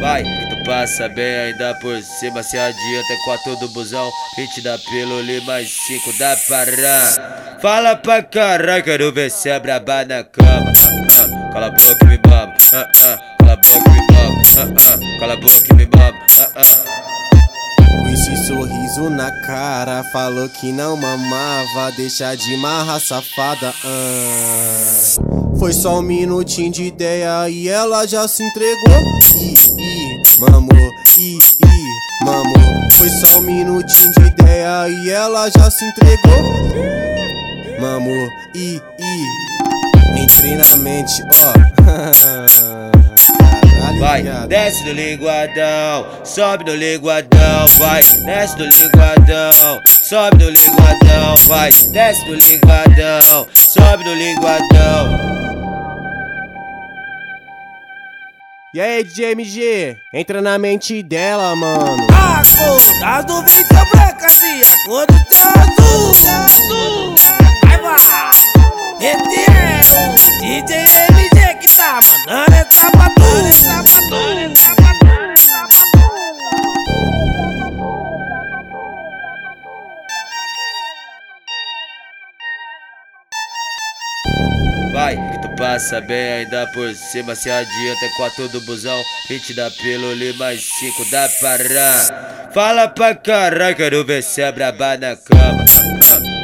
Vai, tu passa bem ainda por cima Se adianta é quatro do busão. Hit da pílula mais cinco da parã Fala pra caralho, quero ver se é braba na cama. Ah, Cala a boca e me mama ah, ah, Cala a boca e me mama ah, ah, Cala a boca e me mama esse sorriso na cara, falou que não mamava, deixa de marra safada. Ah. Foi só um minutinho de ideia e ela já se entregou. Ih, ih, mamou, ih, ih, mamou. Foi só um minutinho de ideia e ela já se entregou. Mamou, ih, ih. Entrei na mente, ó. Caralho, Vai, desce do linguadão, sobe no linguadão, vai, desce do linguadão, sobe no linguadão, vai, desce do linguadão, sobe no linguadão. E aí, DJ MG? Entra na mente dela, mano. A cor das nuvens são brancas e a cor do céu azul. Vai, vai. Esse é o DJ MG tu. Essa pra tu. Vai, que tu passa bem ainda por cima Se adianta é quatro do busão Hit da pílula mais cinco da parã Fala pra caralho, quero ver se é braba na cama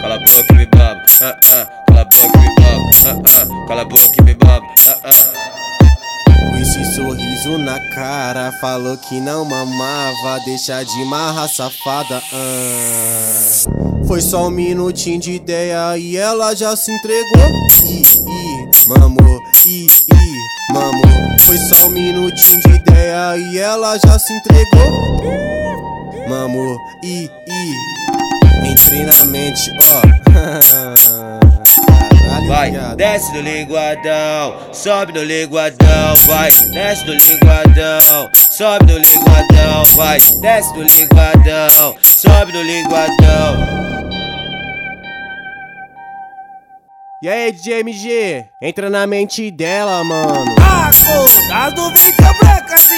Cala a boca e me mama ah, ah, Cala a boca e me mama ah, ah, Cala a boca e me mama ah, ah. Com esse sorriso na cara, falou que não mamava, deixa de marra safada. Ah. Foi só um minutinho de ideia e ela já se entregou. Ih, ih, mamou, ih, ih, mamou. Foi só um minutinho de ideia e ela já se entregou. Mamou, ih, ih. Entrei na mente, ó. Caralho, Vai, desce do linguadão, sobe no linguadão, vai, desce do linguadão, sobe no linguadão, vai, desce do linguadão, sobe no linguadão. E aí, DJ MG? Entra na mente dela, mano. A cor das nuvens são brancas